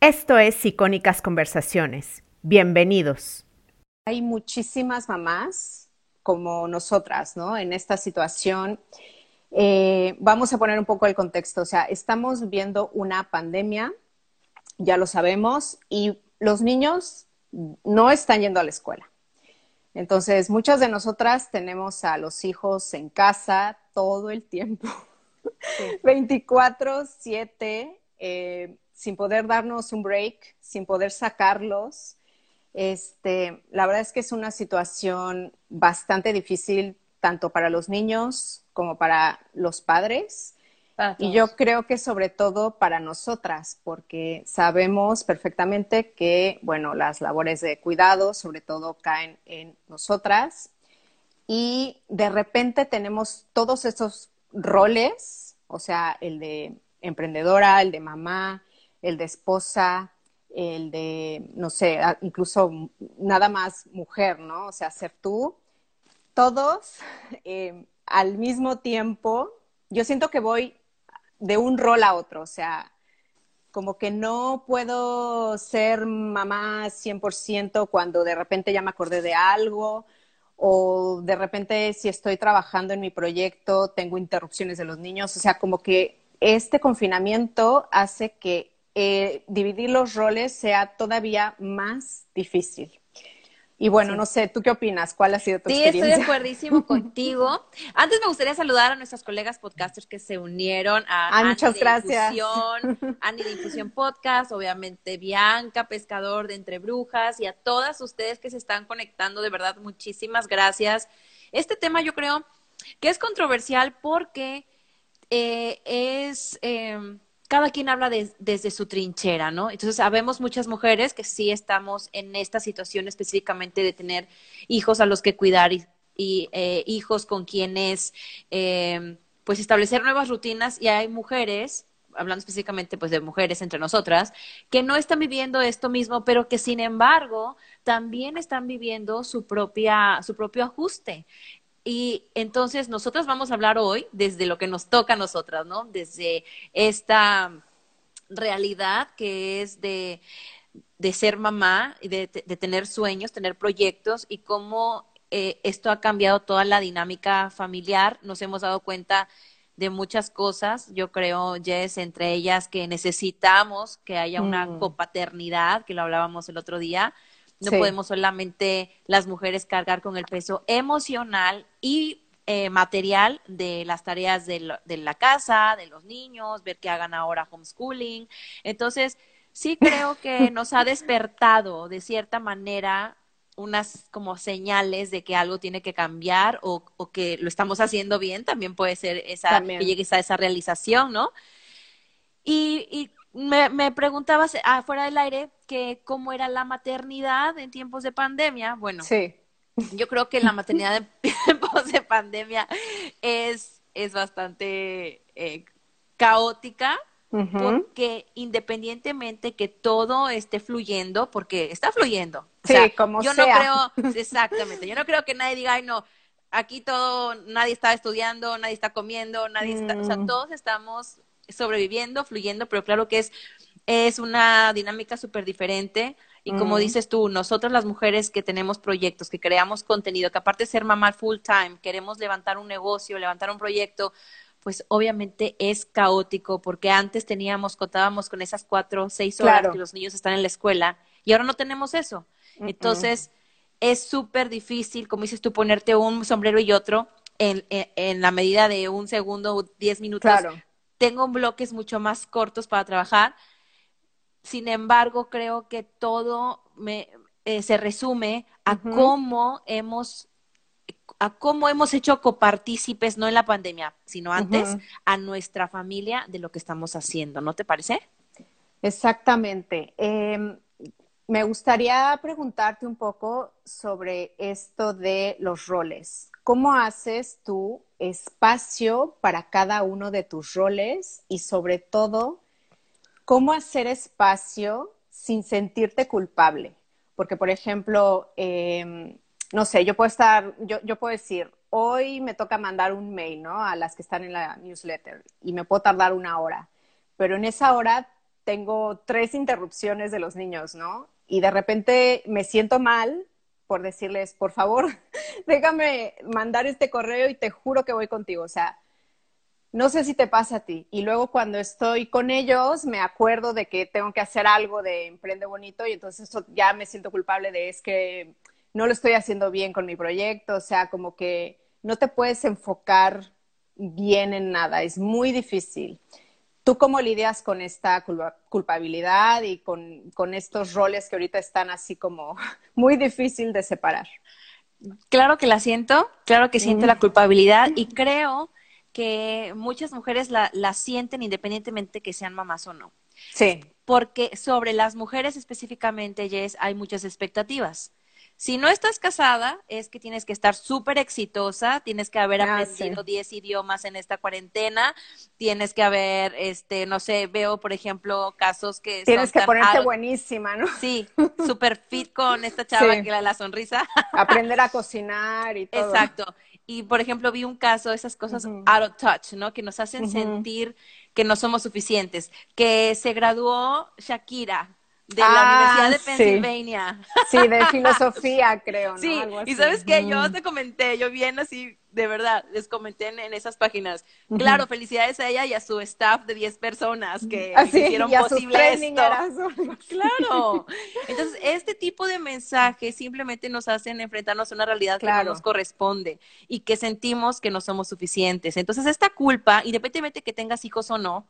Esto es Icónicas Conversaciones. Bienvenidos. Hay muchísimas mamás como nosotras, ¿no? En esta situación. Eh, vamos a poner un poco el contexto. O sea, estamos viendo una pandemia, ya lo sabemos, y los niños no están yendo a la escuela. Entonces, muchas de nosotras tenemos a los hijos en casa todo el tiempo, 24/7, eh, sin poder darnos un break, sin poder sacarlos. Este, la verdad es que es una situación bastante difícil tanto para los niños como para los padres. Y yo creo que sobre todo para nosotras, porque sabemos perfectamente que, bueno, las labores de cuidado sobre todo caen en nosotras y de repente tenemos todos esos roles, o sea, el de emprendedora, el de mamá, el de esposa, el de, no sé, incluso nada más mujer, ¿no? O sea, ser tú, todos eh, al mismo tiempo. Yo siento que voy de un rol a otro, o sea, como que no puedo ser mamá 100% cuando de repente ya me acordé de algo o de repente si estoy trabajando en mi proyecto tengo interrupciones de los niños, o sea, como que este confinamiento hace que eh, dividir los roles sea todavía más difícil. Y bueno, no sé, ¿tú qué opinas? ¿Cuál ha sido tu experiencia? Sí, estoy de acuerdísimo contigo. Antes me gustaría saludar a nuestras colegas podcasters que se unieron a ah, muchas gracias. Ani de Infusión Podcast, obviamente Bianca, Pescador de Entre Brujas, y a todas ustedes que se están conectando, de verdad, muchísimas gracias. Este tema yo creo que es controversial porque eh, es... Eh, cada quien habla desde su trinchera, ¿no? Entonces, sabemos muchas mujeres que sí estamos en esta situación específicamente de tener hijos a los que cuidar y, eh, hijos con quienes, eh, pues, establecer nuevas rutinas y hay mujeres hablando específicamente pues de mujeres entre nosotras, que no están viviendo esto mismo, pero que sin embargo también están viviendo su propia su propio ajuste. Y entonces nosotras vamos a hablar hoy desde lo que nos toca a nosotras, ¿no? Desde esta realidad que es de, ser mamá y de, tener sueños, tener proyectos y cómo eh, esto ha cambiado toda la dinámica familiar. Nos hemos dado cuenta de muchas cosas, yo creo, Jess, entre ellas que necesitamos que haya una mm. copaternidad, que lo hablábamos el otro día, no podemos solamente las mujeres cargar con el peso emocional y eh, material de las tareas de, de, la casa, de los niños, ver que hagan ahora homeschooling. Entonces, sí creo que nos ha despertado de cierta manera unas como señales de que algo tiene que cambiar o, o que lo estamos haciendo bien, también puede ser esa, que llegues a esa realización, ¿no? Y, y me, me preguntabas afuera del aire que cómo era la maternidad en tiempos de pandemia. Bueno, sí. yo creo que la maternidad en tiempos de pandemia es, es bastante eh, caótica. Porque independientemente que todo esté fluyendo, porque está fluyendo. Sí, como yo no creo, exactamente, yo no creo que nadie diga, ay no, aquí todo, nadie está estudiando, nadie está comiendo, nadie está, o sea, mm. todos estamos sobreviviendo, fluyendo, pero claro que es, es una dinámica súper diferente. Y como dices tú, nosotras las mujeres que tenemos proyectos, que creamos contenido, que aparte de ser mamá full time, queremos levantar un negocio, levantar un proyecto, pues obviamente es caótico porque antes teníamos, contábamos con esas cuatro, seis horas que los niños están en la escuela y ahora no tenemos eso. Entonces, es súper difícil, como dices tú, ponerte un sombrero y otro en, en, la medida de un segundo o diez minutos tengo bloques mucho más cortos para trabajar. Sin embargo, creo que todo me, eh, se resume a cómo hemos a cómo hemos hecho copartícipes, no en la pandemia, sino antes, a nuestra familia de lo que estamos haciendo, ¿no te parece? Exactamente. Em, me gustaría preguntarte un poco sobre esto de los roles. ¿Cómo haces tú espacio para cada uno de tus roles y sobre todo, cómo hacer espacio sin sentirte culpable? Porque, por ejemplo, em, no sé, yo puedo estar, yo, yo puedo decir, hoy me toca mandar un mail, ¿no? A las que están en la newsletter y me puedo tardar una hora, pero en esa hora tengo tres interrupciones de los niños, ¿no? Y de repente me siento mal por decirles, por favor, déjame mandar este correo y te juro que voy contigo. O sea, no sé si te pasa a ti. Y luego cuando estoy con ellos, me acuerdo de que tengo que hacer algo de Emprende Bonito y entonces ya me siento culpable de es que no lo estoy haciendo bien con mi proyecto. O sea, como que no te puedes enfocar bien en nada. Es muy difícil. ¿Tú cómo lidias con esta culpabilidad y con, con, estos roles que ahorita están así como muy difícil de separar? Claro que la siento, claro que siento la culpabilidad y creo que muchas mujeres la, la sienten independientemente que sean mamás o no. Sí. Porque sobre las mujeres específicamente, Jess, hay muchas expectativas. Si no estás casada, es que tienes que estar súper exitosa, tienes que haber aprendido 10 idiomas en esta cuarentena, tienes que haber, este, no sé, veo, por ejemplo, casos que... Tienes que ponerte buenísima, ¿no? Sí, súper fit con esta chava que la, la sonrisa. Aprender a cocinar y todo. Exacto. Y, por ejemplo, vi un caso, esas cosas out of touch, ¿no? Que nos hacen sentir que no somos suficientes. Que se graduó Shakira, de la Universidad de ah, Pennsylvania. Sí, de filosofía, creo, ¿no? Sí, y sabes qué, yo te comenté, yo bien así, de verdad, les comenté en, esas páginas. Claro, felicidades a ella y a su staff de 10 personas que ah, hicieron posible esto. Claro. Entonces, este tipo de mensajes simplemente nos hacen enfrentarnos a una realidad que no nos corresponde y que sentimos que no somos suficientes. Entonces, esta culpa, independientemente que tengas hijos o no,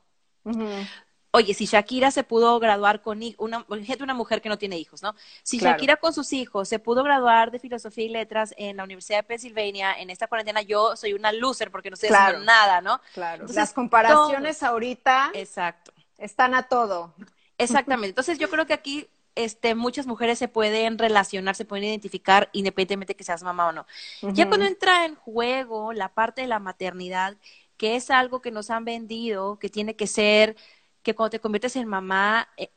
Oye, si Shakira se pudo graduar con una, una mujer que no tiene hijos, ¿no? Si Shakira con sus hijos se pudo graduar de filosofía y letras en la Universidad de Pensilvania en esta cuarentena, yo soy una loser porque no estoy haciendo nada, ¿no? Claro. Las comparaciones ahorita Exacto. están a todo. Exactamente. Entonces yo creo que aquí este, muchas mujeres se pueden relacionar, se pueden identificar independientemente que seas mamá o no. Ya cuando entra en juego la parte de la maternidad, que es algo que nos han vendido, que tiene que ser que cuando te conviertes en mamá, eh,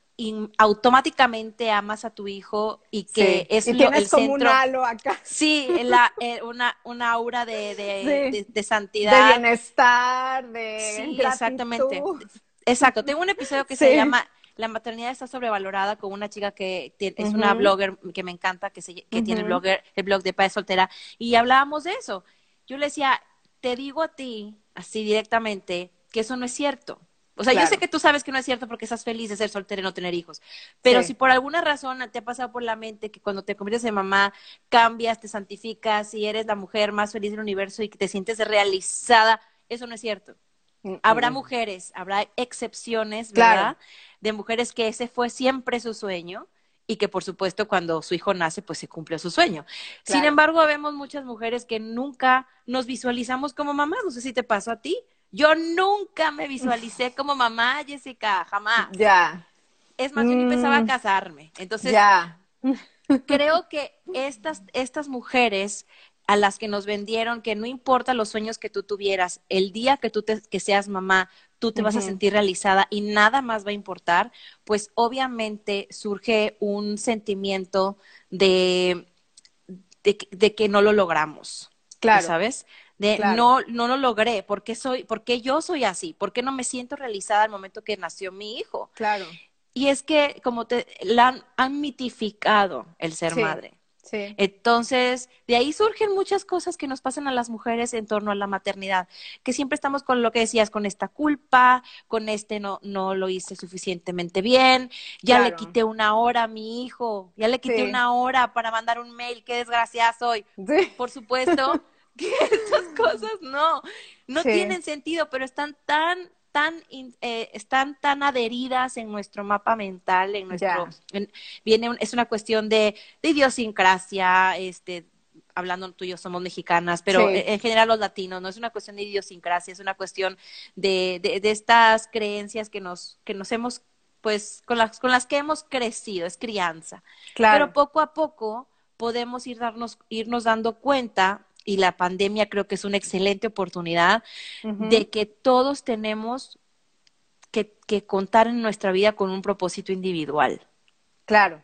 automáticamente amas a tu hijo y que es y tienes como un halo acá. Sí, la, eh, una, una aura de, de, de, santidad. De bienestar, de Sí, exactamente. Exacto. Tengo un episodio que se llama La maternidad está sobrevalorada con una chica que es una blogger que me encanta, que, se, que tiene el, blogger, el blog de Padre Soltera, y hablábamos de eso. Yo le decía, te digo a ti, así directamente, que eso no es cierto. O sea, yo sé que tú sabes que no es cierto porque estás feliz de ser soltera y no tener hijos. Pero si por alguna razón te ha pasado por la mente que cuando te conviertes en mamá cambias, te santificas y eres la mujer más feliz del universo y que te sientes realizada, eso no es cierto. Habrá mujeres, habrá excepciones, ¿verdad? De mujeres que ese fue siempre su sueño y que por supuesto cuando su hijo nace pues se cumple su sueño. Sin embargo, vemos muchas mujeres que nunca nos visualizamos como mamás, no sé si te pasó a ti. Yo nunca me visualicé como mamá, Jessica, jamás. Ya. Es más, yo ni pensaba mm. casarme. Entonces, ya. creo que estas, estas mujeres a las que nos vendieron que no importa los sueños que tú tuvieras, el día que tú te, que seas mamá, tú te vas a sentir realizada y nada más va a importar, pues obviamente surge un sentimiento de, de, de que no lo logramos. Claro. ¿Sabes? De no, no lo logré, ¿por qué, soy, ¿por yo soy así? ¿Por qué no me siento realizada al momento que nació mi hijo? Claro. Y es que como te la han, mitificado el ser madre. Sí. Entonces, de ahí surgen muchas cosas que nos pasan a las mujeres en torno a la maternidad, que siempre estamos con lo que decías, con esta culpa, con este no, no lo hice suficientemente bien, ya le quité una hora a mi hijo, ya le quité una hora para mandar un mail, qué desgraciada soy. Por supuesto, que estas cosas no, no tienen sentido, pero están tan tan eh, están tan adheridas en nuestro mapa mental, en nuestro viene es una cuestión de, de, idiosincrasia, este hablando tú y yo somos mexicanas, pero en general los latinos, no es una cuestión de idiosincrasia, es una cuestión de, de, de estas creencias que nos, que nos hemos, pues, con las, con las que hemos crecido, es crianza. Claro. Pero poco a poco podemos ir darnos, irnos dando cuenta y la pandemia creo que es una excelente oportunidad de que todos tenemos que, que, contar en nuestra vida con un propósito individual. Claro.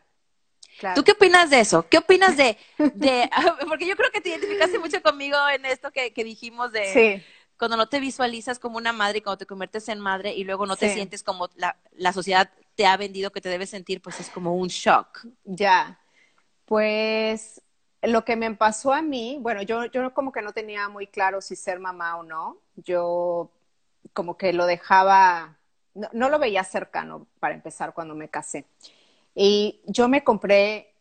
Claro. ¿Tú qué opinas de eso? ¿Qué opinas de, de porque yo creo que te identificaste mucho conmigo en esto que, que dijimos de cuando no te visualizas como una madre y cuando te conviertes en madre y luego no te sientes como la, la sociedad te ha vendido que te debes sentir, pues es como un shock. Ya, pues lo que me pasó a mí, bueno, yo, yo como que no tenía muy claro si ser mamá o no. Yo como que lo dejaba, no, lo veía cercano para empezar cuando me casé. Y yo me compré,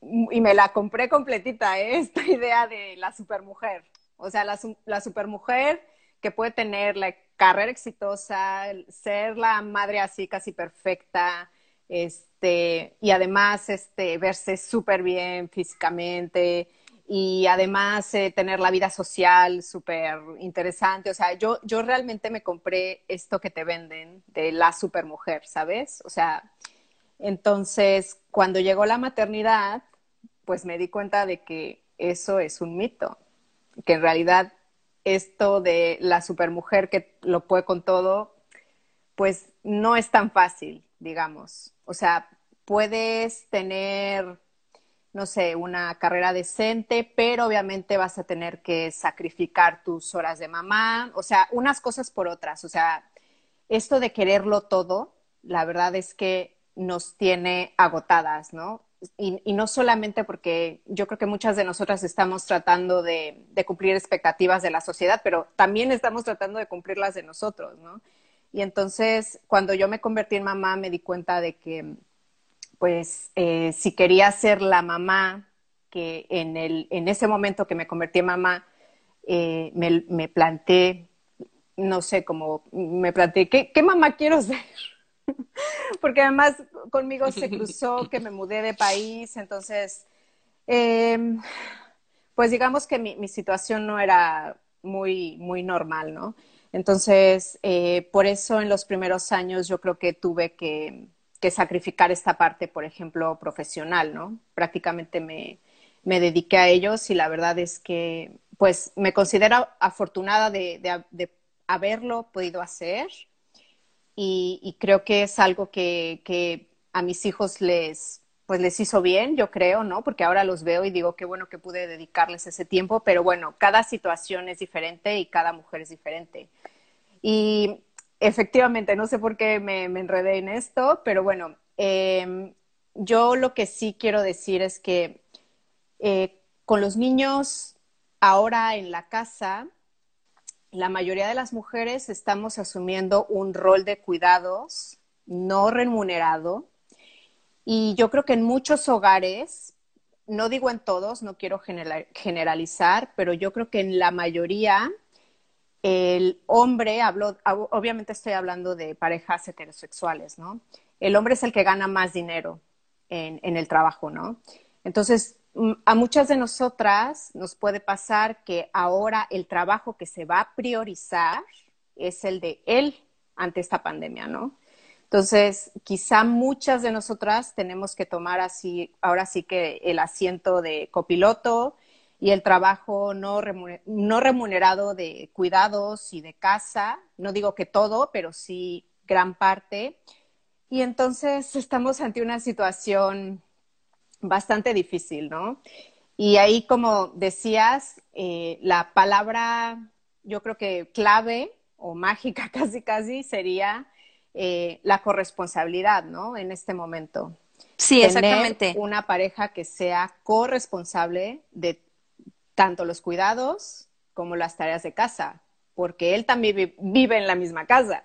y me la compré completita, ¿eh? esta idea de la supermujer. O sea, la, la supermujer que puede tener la carrera exitosa, ser la madre así casi perfecta, este, y además este, verse súper bien físicamente y además eh, tener la vida social súper interesante. O sea, yo, yo realmente me compré esto que te venden de la supermujer, ¿sabes? O sea, entonces cuando llegó la maternidad, pues me di cuenta de que eso es un mito, que en realidad esto de la supermujer que lo puede con todo, pues no es tan fácil, digamos. O sea, puedes tener, no sé, una carrera decente, pero obviamente vas a tener que sacrificar tus horas de mamá, o sea, unas cosas por otras. O sea, esto de quererlo todo, la verdad es que nos tiene agotadas, ¿no? Y, no solamente porque yo creo que muchas de nosotras estamos tratando de, de, cumplir expectativas de la sociedad, pero también estamos tratando de cumplirlas de nosotros, ¿no? Y entonces, cuando yo me convertí en mamá, me di cuenta de que, pues, eh, si quería ser la mamá que en, el, en ese momento que me convertí en mamá, eh, me, me, planteé, no sé, como me planteé, ¿qué, qué mamá quiero ser? Porque además conmigo se cruzó que me mudé de país, entonces, eh, pues digamos que mi, mi situación no era muy, muy normal, ¿no? Entonces, eh, por eso en los primeros años yo creo que tuve que, sacrificar esta parte, por ejemplo, profesional, ¿no? Prácticamente me, dediqué a ellos y la verdad es que, pues, me considero afortunada de, haberlo podido hacer y, creo que es algo que, que a mis hijos les, pues les hizo bien, yo creo, ¿no? Porque ahora los veo y digo qué bueno que pude dedicarles ese tiempo, pero bueno, cada situación es diferente y cada mujer es diferente. Y efectivamente, no sé por qué me, enredé en esto, pero bueno, em, yo lo que sí quiero decir es que eh, con los niños ahora en la casa, la mayoría de las mujeres estamos asumiendo un rol de cuidados no remunerado y yo creo que en muchos hogares, no digo en todos, no quiero generalizar, pero yo creo que en la mayoría el hombre, hablo, obviamente estoy hablando de parejas heterosexuales, ¿no? El hombre es el que gana más dinero en, en el trabajo, ¿no? Entonces, mm, a muchas de nosotras nos puede pasar que ahora el trabajo que se va a priorizar es el de él ante esta pandemia, ¿no? Entonces, quizá muchas de nosotras tenemos que tomar así, ahora sí que el asiento de copiloto y el trabajo no, remunerado de cuidados y de casa. No digo que todo, pero sí gran parte. Y entonces estamos ante una situación bastante difícil, ¿no? Y ahí, como decías, eh, la palabra, yo creo que clave o mágica casi casi sería eh, la corresponsabilidad, ¿no? En este momento. Sí, exactamente. Una pareja que sea corresponsable de tanto los cuidados como las tareas de casa, porque él también vive en la misma casa.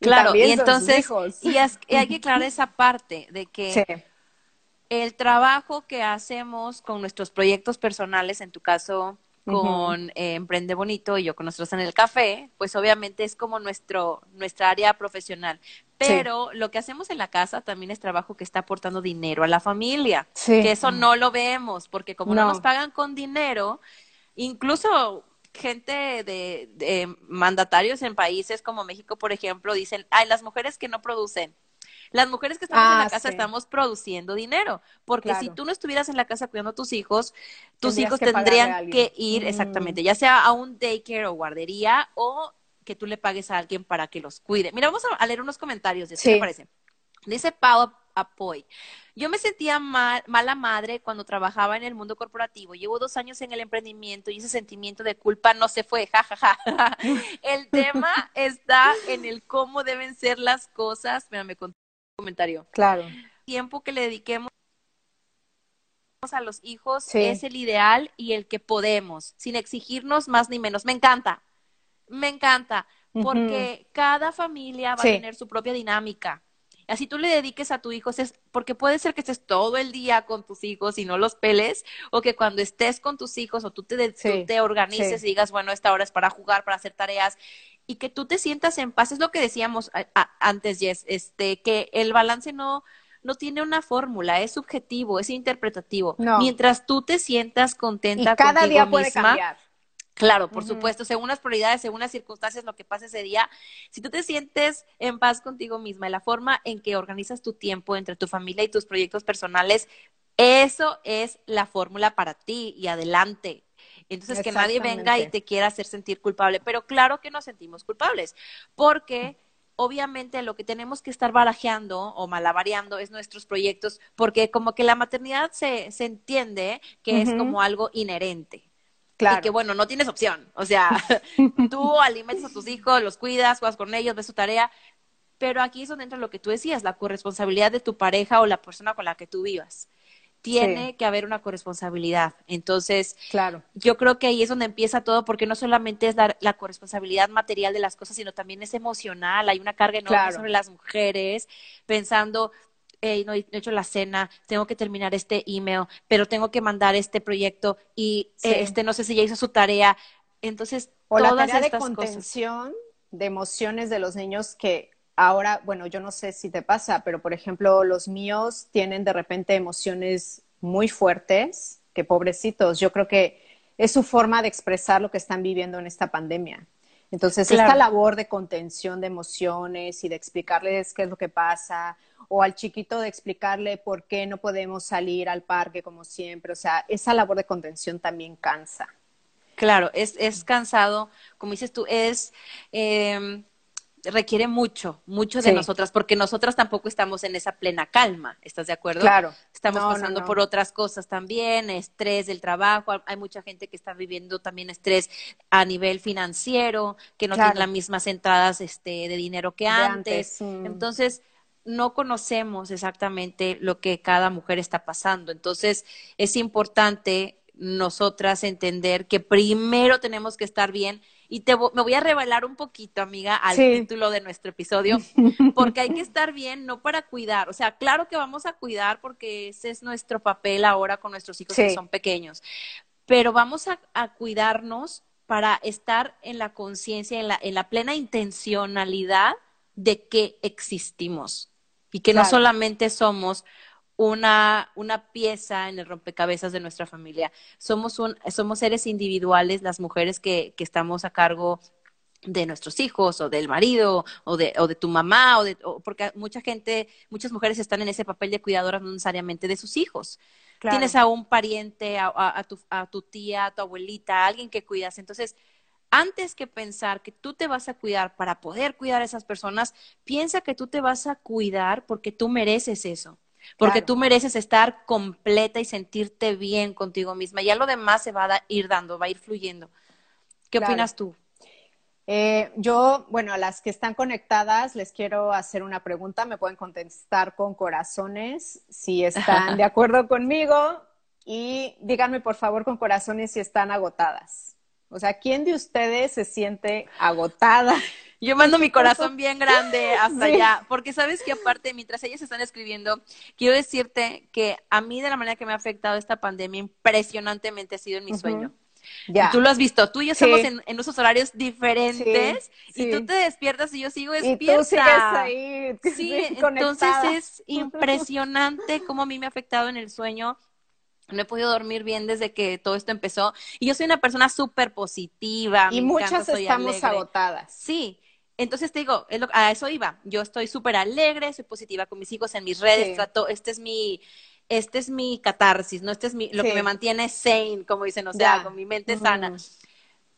Claro, y, entonces, y, hay que aclarar esa parte de que el trabajo que hacemos con nuestros proyectos personales, en tu caso, con eh, Emprende Bonito y yo con nosotros en el café, pues obviamente es como nuestro, nuestra área profesional. Pero lo que hacemos en la casa también es trabajo que está aportando dinero a la familia. Que eso no lo vemos, porque como no, nos pagan con dinero, incluso gente de, de, mandatarios en países como México, por ejemplo, dicen, ay, las mujeres que no producen. Las mujeres que estamos en la ah, casa estamos produciendo dinero, porque si tú no estuvieras en la casa cuidando a tus hijos, tus hijos tendrían que ir, exactamente, ya sea a un daycare o guardería o que tú le pagues a alguien para que los cuide. Mira, vamos a leer unos comentarios, de ¿qué te parece? Dice Pau Apoy. Yo me sentía mal, mala madre cuando trabajaba en el mundo corporativo. Llevo dos años en el emprendimiento y ese sentimiento de culpa no se fue. Ja, ja, ja. el tema está en el cómo deben ser las cosas. Mira, me comentario. Claro. Tiempo que le dediquemos a los hijos es el ideal y el que podemos, sin exigirnos más ni menos. Me encanta, me encanta, porque cada familia va a tener su propia dinámica. Así tú le dediques a tu hijo, es porque puede ser que estés todo el día con tus hijos y no los peles, o que cuando estés con tus hijos o tú te, te organices y digas, bueno, esta hora es para jugar, para hacer tareas, y que tú te sientas en paz. Es lo que decíamos antes, Jess, este, que el balance no, no tiene una fórmula, es subjetivo, es interpretativo. Mientras tú te sientas contenta y cada día puede cambiar. Claro, por supuesto, según las prioridades, según las circunstancias, lo que pasa ese día, si tú te sientes en paz contigo misma y la forma en que organizas tu tiempo entre tu familia y tus proyectos personales, eso es la fórmula para ti y adelante. Entonces, que nadie venga y te quiera hacer sentir culpable, pero claro que nos sentimos culpables, porque obviamente lo que tenemos que estar barajeando o malabareando es nuestros proyectos, porque como que la maternidad se, se entiende que es como algo inherente. Claro. Y que bueno, no tienes opción. O sea, tú alimentas a tus hijos, los cuidas, juegas con ellos, ves su tarea, pero aquí es donde entra lo que tú decías, la corresponsabilidad de tu pareja o la persona con la que tú vivas tiene que haber una corresponsabilidad. Entonces, claro. yo creo que ahí es donde empieza todo, porque no solamente es la, la corresponsabilidad material de las cosas, sino también es emocional. Hay una carga enorme sobre las mujeres, pensando, hey, no, he hecho la cena, tengo que terminar este email, pero tengo que mandar este proyecto y eh, este no sé si ya hizo su tarea. Entonces, o la tarea de contención de emociones de los niños que Ahora, bueno, yo no sé si te pasa, pero por ejemplo, los míos tienen de repente emociones muy fuertes, que pobrecitos, yo creo que es su forma de expresar lo que están viviendo en esta pandemia. Entonces, esta labor de contención de emociones y de explicarles qué es lo que pasa, o al chiquito de explicarle por qué no podemos salir al parque como siempre, o sea, esa labor de contención también cansa. Claro, es, es cansado, como dices tú, es... Eh, requiere mucho, mucho de nosotras, porque nosotras tampoco estamos en esa plena calma, ¿estás de acuerdo? Claro. Estamos pasando por otras cosas también, estrés del trabajo, hay mucha gente que está viviendo también estrés a nivel financiero, que no tiene las mismas entradas este, de dinero que antes. Entonces, no conocemos exactamente lo que cada mujer está pasando. Entonces, es importante nosotras entender que primero tenemos que estar bien. Y te me voy a revelar un poquito, amiga, al título de nuestro episodio, porque hay que estar bien, no para cuidar. O sea, claro que vamos a cuidar porque ese es nuestro papel ahora con nuestros hijos que son pequeños, pero vamos a, cuidarnos para estar en la conciencia, en la, en la plena intencionalidad de que existimos y que no solamente somos una, una pieza en el rompecabezas de nuestra familia. Somos, un, somos seres individuales, las mujeres que, que estamos a cargo de nuestros hijos o del marido o de, o de tu mamá o de porque mucha gente muchas mujeres están en ese papel de cuidadoras no necesariamente de sus hijos. Tienes a un pariente a, a, tu, a tu tía a tu abuelita a alguien que cuidas. Entonces antes que pensar que tú te vas a cuidar para poder cuidar a esas personas piensa que tú te vas a cuidar porque tú mereces eso porque tú mereces estar completa y sentirte bien contigo misma. Ya lo demás se va a ir dando, va a ir fluyendo. ¿Qué opinas tú? Eh, yo, bueno, a las que están conectadas les quiero hacer una pregunta. Me pueden contestar con corazones si están de acuerdo conmigo y díganme por favor con corazones si están agotadas. O sea, ¿quién de ustedes se siente agotada? Yo mando mi corazón bien grande hasta allá, porque sabes que aparte, mientras ellas están escribiendo, quiero decirte que a mí de la manera que me ha afectado esta pandemia impresionantemente ha sido en mi sueño. Ya. tú lo has visto, tú y yo estamos en, en usos horarios diferentes y tú te despiertas y yo sigo despierta. Y tú sigues ahí. Sí, entonces es impresionante cómo a mí me ha afectado en el sueyo no he podido dormir bien desde que todo esto empezó. Y yo soy una persona súper positiva. Y muchas estamos agotadas. Sí. Entonces te digo, a eso iba. Yo estoy súper alegre, soy positiva con mis hijos en mis redes, trato, este es mi, este es mi catarsis, ¿no? Este es mi, lo que me mantiene sane, como dicen, o sea, con mi mente sana.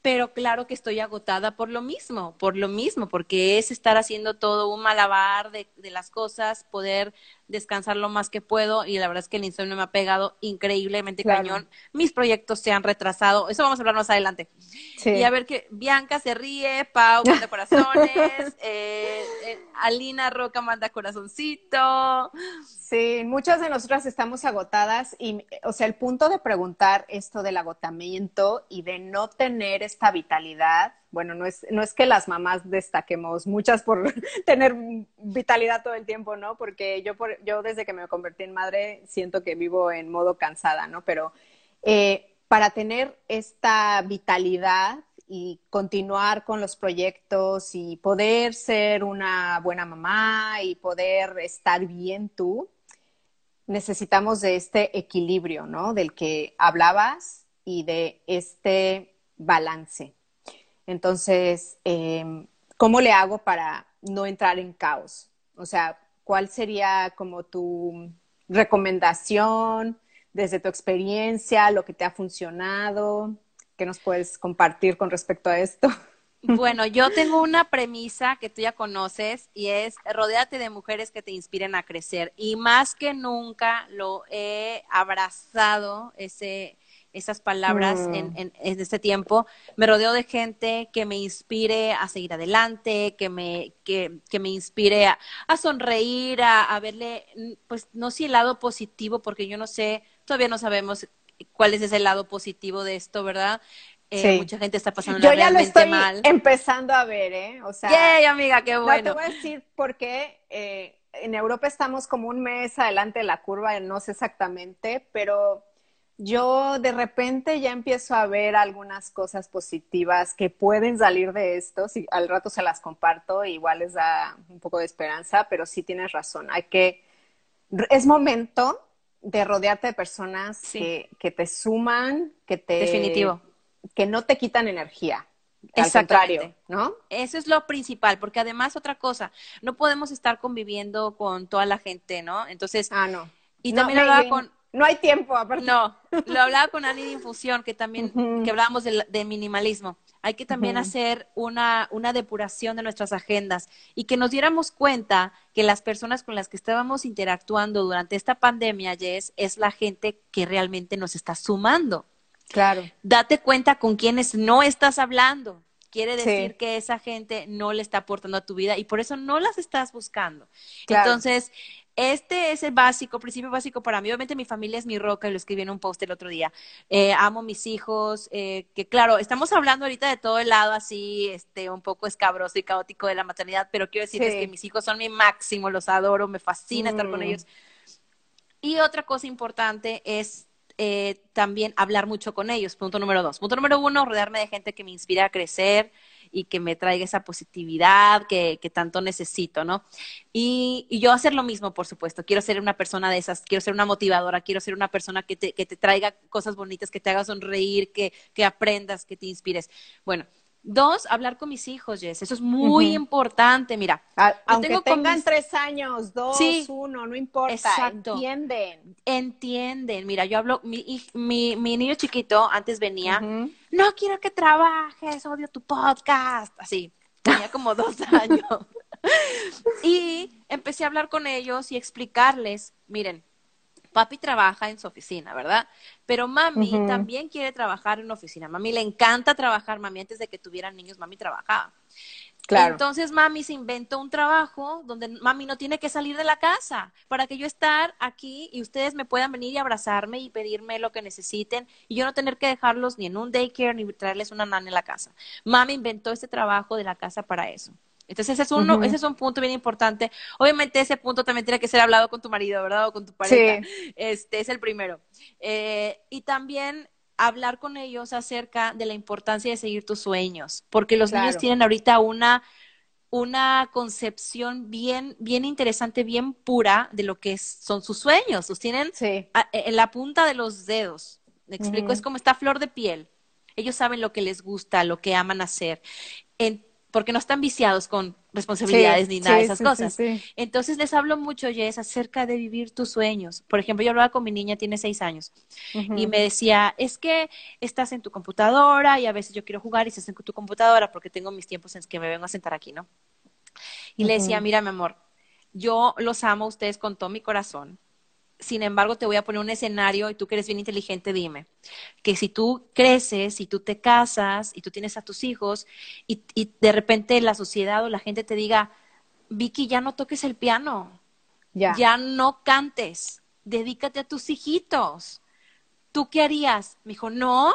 Pero claro que estoy agotada por lo mismo, por lo mismo, porque es estar haciendo todo un malabar de, de las cosas, poder descansar lo más que puedo y la verdad es que el insomnio me ha pegado increíblemente cañón. Mis proyectos se han retrasado, eso vamos a hablar más adelante. Y a ver que Bianca se ríe, Pau manda corazones, eh, eh, Alina Roca manda corazoncito. Sí, muchas de nosotras estamos agotadas y, o sea, el punto de preguntar esto del agotamiento y de no tener esta vitalidad, bueno, no es, no es que las mamás destaquemos muchas por tener vitalidad todo el tiempo, ¿no? Porque yo, por, yo desde que me convertí en madre siento que vivo en modo cansada, ¿no? Pero eh, para tener esta vitalidad y continuar con los proyectos y poder ser una buena mamá y poder estar bien tú, necesitamos de este equilibrio, ¿no? Del que hablabas y de este balance. Entonces, em, ¿cómo le hago para no entrar en caos? O sea, ¿cuál sería como tu recomendación desde tu experiencia, lo que te ha funcionado? ¿Qué nos puedes compartir con respecto a esto? Bueno, yo tengo una premisa que tú ya conoces y es rodéate de mujeres que te inspiren a crecer. Y más que nunca lo he abrazado, ese, esas palabras mm. en, en, este tiempo. Me rodeo de gente que me inspire a seguir adelante, que me, que, que me inspire a, a sonreír, a, a, verle, pues no si el lado positivo, porque yo no sé, todavía no sabemos cuál es ese lado positivo de esto, ¿verdad? Eh, mucha gente está pasando Yo ya lo estoy empezando a ver, ¿eh? O sea, ¡Yay, amiga, qué bueno. No te voy a decir por qué. Eh, en Europa estamos como un mes adelante de la curva, no sé exactamente, pero yo de repente ya empiezo a ver algunas cosas positivas que pueden salir de esto. Si al rato se las comparto, igual les da un poco de esperanza, pero sí tienes razón. Hay que, es momento de rodearte de personas que, que te suman, que te, definitivo, que no te quitan energía. Al contrario, ¿no? Eso es lo principal, porque además otra cosa, no podemos estar conviviendo con toda la gente, ¿no? Entonces, ah, no. Y también hablaba con no hay tiempo, aparte. No, lo hablaba con Ani de Infusión, que también, que hablábamos de, minimalismo. Hay que también hacer una, una depuración de nuestras agendas y que nos diéramos cuenta que las personas con las que estábamos interactuando durante esta pandemia, Jess, es la gente que realmente nos está sumando. Claro. Date cuenta con quienes no estás hablando. Quiere decir que esa gente no le está aportando a tu vida y por eso no las estás buscando. Entonces, este es el básico, principio básico para mí. Obviamente mi familia es mi roca, y lo escribí en un post el otro día. Eh, amo mis hijos, eh, que claro, estamos hablando ahorita de todo el lado así, este, un poco escabroso y caótico de la maternidad, pero quiero decirles que mis hijos son mi máximo, los adoro, me fascina estar con mm. ellos. Y otra cosa importante es eh, también hablar mucho con ellos, punto número dos. Punto número uno, rodearme de gente que me inspira a crecer, y que me traiga esa positividad que, que tanto necesito, ¿no? Y, y, yo hacer lo mismo, por supuesto. Quiero ser una persona de esas, quiero ser una motivadora, quiero ser una persona que te, que te traiga cosas bonitas, que te haga sonreír, que, que aprendas, que te inspires. Bueno, Dos, hablar con mis hijos, Jess. Eso es muy importante. Mira, aunque tengan tres años, dos, uno, no importa. Exacto. Entienden. Entienden. Mira, yo hablo, mi, mi, mi niño chiquito antes venía, no quiero que trabajes, odio tu podcast. Así, tenía como dos años. y empecé a hablar con ellos y explicarles, miren, papi trabaja en su oficina, ¿verdad? Pero mami también quiere trabajar en una oficina. Mami le encanta trabajar, mami antes de que tuvieran niños, mami trabajaba. Claro. Entonces mami se inventó un trabajo donde mami no tiene que salir de la casa para que yo estar aquí y ustedes me puedan venir y abrazarme y pedirme lo que necesiten y yo no tener que dejarlos ni en un daycare ni traerles una nana en la casa. Mami inventó este trabajo de la casa para eso. Entonces ese es, uno, ese es un punto bien importante. Obviamente ese punto también tiene que ser hablado con tu marido, ¿verdad? O con tu pareja. Este es el primero. Eh, y también hablar con ellos acerca de la importancia de seguir tus sueños, porque los niños tienen ahorita una una concepción bien, bien interesante, bien pura de lo que son sus sueños. Los tienen en la punta de los dedos. Me explico, es como esta flor de piel. Ellos saben lo que les gusta, lo que aman hacer. En, porque no están viciados con responsabilidades ni nada de esas cosas. Entonces les hablo mucho, Jess, acerca de vivir tus sueños. Por ejemplo, yo hablaba con mi niña, tiene seis años, y me decía, es que estás en tu computadora y a veces yo quiero jugar y estás en tu computadora porque tengo mis tiempos en que me vengo a sentar aquí, ¿no? Y le decía, mira, mi amor, yo los amo a ustedes con todo mi corazón. Sin embargo, te voy a poner un escenario y tú que eres bien inteligente, dime, que si tú creces, si tú te casas y tú tienes a tus hijos y, y de repente la sociedad o la gente te diga, Vicky, ya no toques el piano, Ya. ya no cantes, dedícate a tus hijitos. ¿Tú qué harías? Me dijo, no,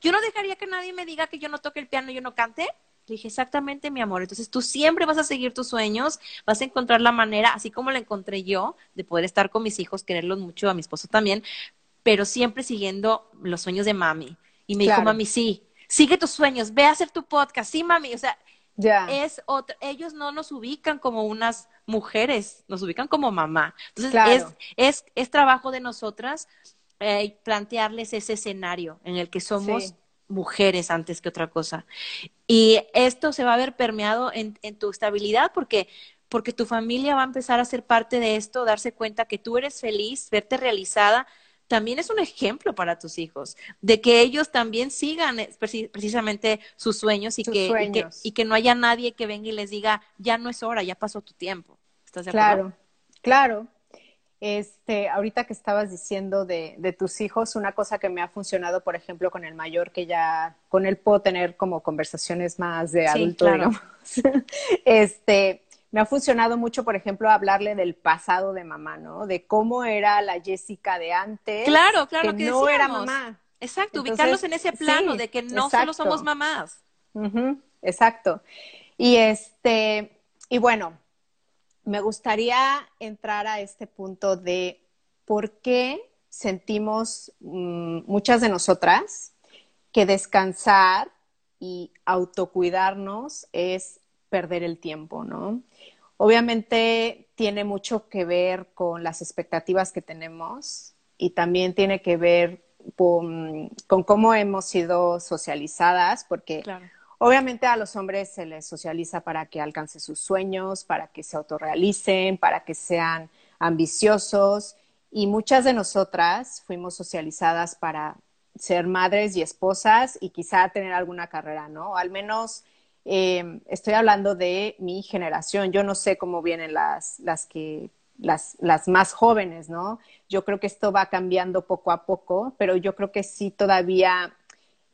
yo no dejaría que nadie me diga que yo no toque el piano y yo no cante. Le dije, exactamente, mi amor. Entonces tú siempre vas a seguir tus sueños, vas a encontrar la manera, así como la encontré yo, de poder estar con mis hijos, quererlos mucho, a mi esposo también, pero siempre siguiendo los sueños de mami. Y me dijo, mami, sí, sigue tus sueños, ve a hacer tu podcast, sí, mami. O sea, Ya. es otra, ellos no nos ubican como unas mujeres, nos ubican como mamá. Entonces, Claro. es, es, es trabajo de nosotras eh, plantearles ese escenario en el que somos Sí. Mujeres antes que otra cosa. Y esto se va a ver permeado en, en tu estabilidad porque, porque tu familia va a empezar a ser parte de esto, darse cuenta que tú eres feliz, verte realizada. También es un ejemplo para tus hijos, de que ellos también sigan eh, preci- precisamente sus sueños y Sus que, y, que, y que no haya nadie que venga y les diga, ya no es hora, ya pasó tu tiempo. ¿Estás de acuerdo? Claro, claro. Este, ahorita que estabas diciendo de, de tus hijos, una cosa que me ha funcionado, por ejemplo, con el mayor, que ya con él puedo tener como conversaciones más de Sí, adulto, claro. digamos. Este, me ha funcionado mucho, por ejemplo, hablarle del pasado de mamá, ¿no? De cómo era la Jessica de antes. Claro, claro, que, que no era mamá. Exacto, Entonces, ubicarlos en ese plano sí, de que no solo exacto. somos mamás. Exacto. Y este, y bueno, me gustaría entrar a este punto de por qué sentimos mm, muchas de nosotras que descansar y autocuidarnos es perder el tiempo, ¿no? Obviamente tiene mucho que ver con las expectativas que tenemos y también tiene que ver con, cómo hemos sido socializadas, porque. Obviamente a los hombres se les socializa para que alcancen sus sueños, para que se autorrealicen, para que sean ambiciosos y muchas de nosotras fuimos socializadas para ser madres y esposas y quizá tener alguna carrera, ¿no? Al menos eh, estoy hablando de mi generación. Yo no sé cómo vienen las, las que las, las más jóvenes, ¿no? Yo creo que esto va cambiando poco a poco, pero yo creo que sí todavía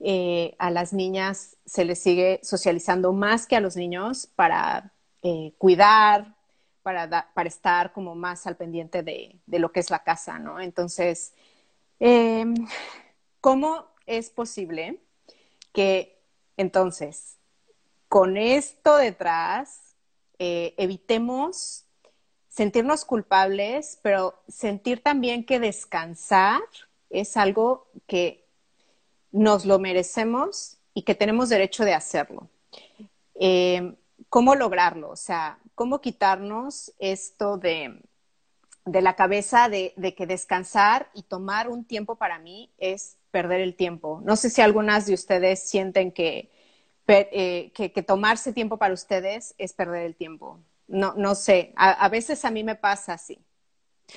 eh, a las niñas se les sigue socializando más que a los niños para eh, cuidar, para, para estar como más al pendiente de, de lo que es la casa, ¿no? Entonces, eh, ¿cómo es posible que entonces, con esto detrás, eh, evitemos sentirnos culpables, pero sentir también que descansar es algo que nos lo merecemos y que tenemos derecho de hacerlo. Eh, ¿Cómo lograrlo? O sea, ¿cómo quitarnos esto de, de la cabeza de, de que descansar y tomar un tiempo para mí es perder el tiempo? No sé si algunas de ustedes sienten que, eh, que, que tomarse tiempo para ustedes es perder el tiempo. No, no sé, a, a veces a mí me pasa así.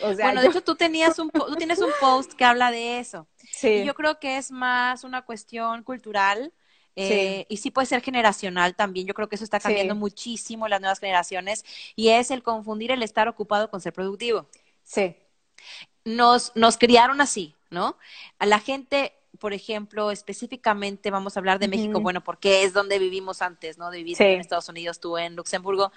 O sea, bueno, yo- de hecho tú tenías un tú tienes un post que habla de eso. Sí, Y yo creo que es más una cuestión cultural eh, y sí puede ser generacional también. Yo creo que eso está cambiando Sí. muchísimo en las nuevas generaciones y es el confundir el estar ocupado con ser productivo. sí, Nos, nos criaron así, ¿no? A la gente, por ejemplo, específicamente vamos a hablar de México, bueno, porque es donde vivimos antes, ¿no? De vivir Sí. en Estados Unidos, tú en Luxemburgo.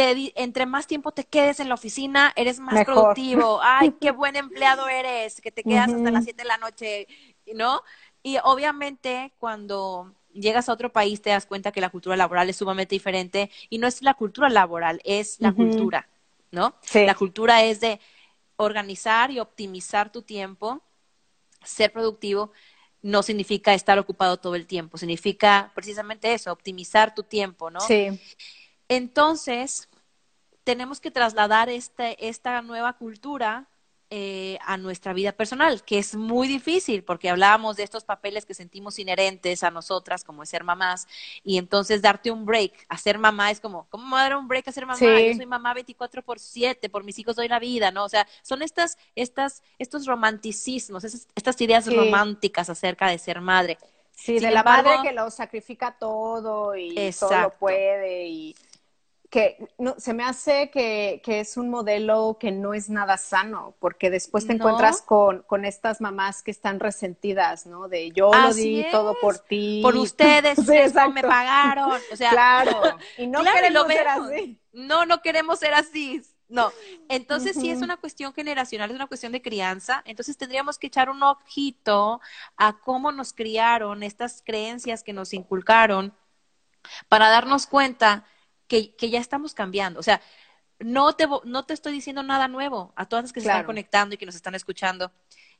Te entre más tiempo te quedes en la oficina, eres más Mejor. productivo. Ay, qué buen empleado eres, que te quedas hasta las 7 de la noche, ¿no? Y obviamente cuando llegas a otro país te das cuenta que la cultura laboral es sumamente diferente y no es la cultura laboral, es la cultura, ¿no? Sí. La cultura es de organizar y optimizar tu tiempo, ser productivo no significa estar ocupado todo el tiempo, significa precisamente eso, optimizar tu tiempo, ¿no? sí, Entonces, tenemos que trasladar este, esta nueva cultura eh, a nuestra vida personal, que es muy difícil porque hablábamos de estos papeles que sentimos inherentes a nosotras, como es ser mamás, y entonces darte un break a ser mamá es como, ¿cómo me voy a dar un break a ser mamá? Sí. Yo soy mamá 24 por 7, por mis hijos doy la vida, ¿no? O sea, son estas, estas, estos romanticismos, esas- estas ideas Sí. románticas acerca de ser madre. Sí, Sin de la madre que lo sacrifica todo y todo lo puede y que no, se me hace que, que, es un modelo que no es nada sano, porque después te encuentras con, con, estas mamás que están resentidas, ¿no? De yo lo di todo por ti. Por ustedes, no me pagaron. O sea, claro. Y no queremos ser así. No, no queremos ser así. No, entonces sí es una cuestión generacional, es una cuestión de crianza, entonces tendríamos que echar un ojito a cómo nos criaron, estas creencias que nos inculcaron, para darnos cuenta que, que ya estamos cambiando. O sea, no te, no te estoy diciendo nada nuevo a todas las que se están conectando y que nos están escuchando.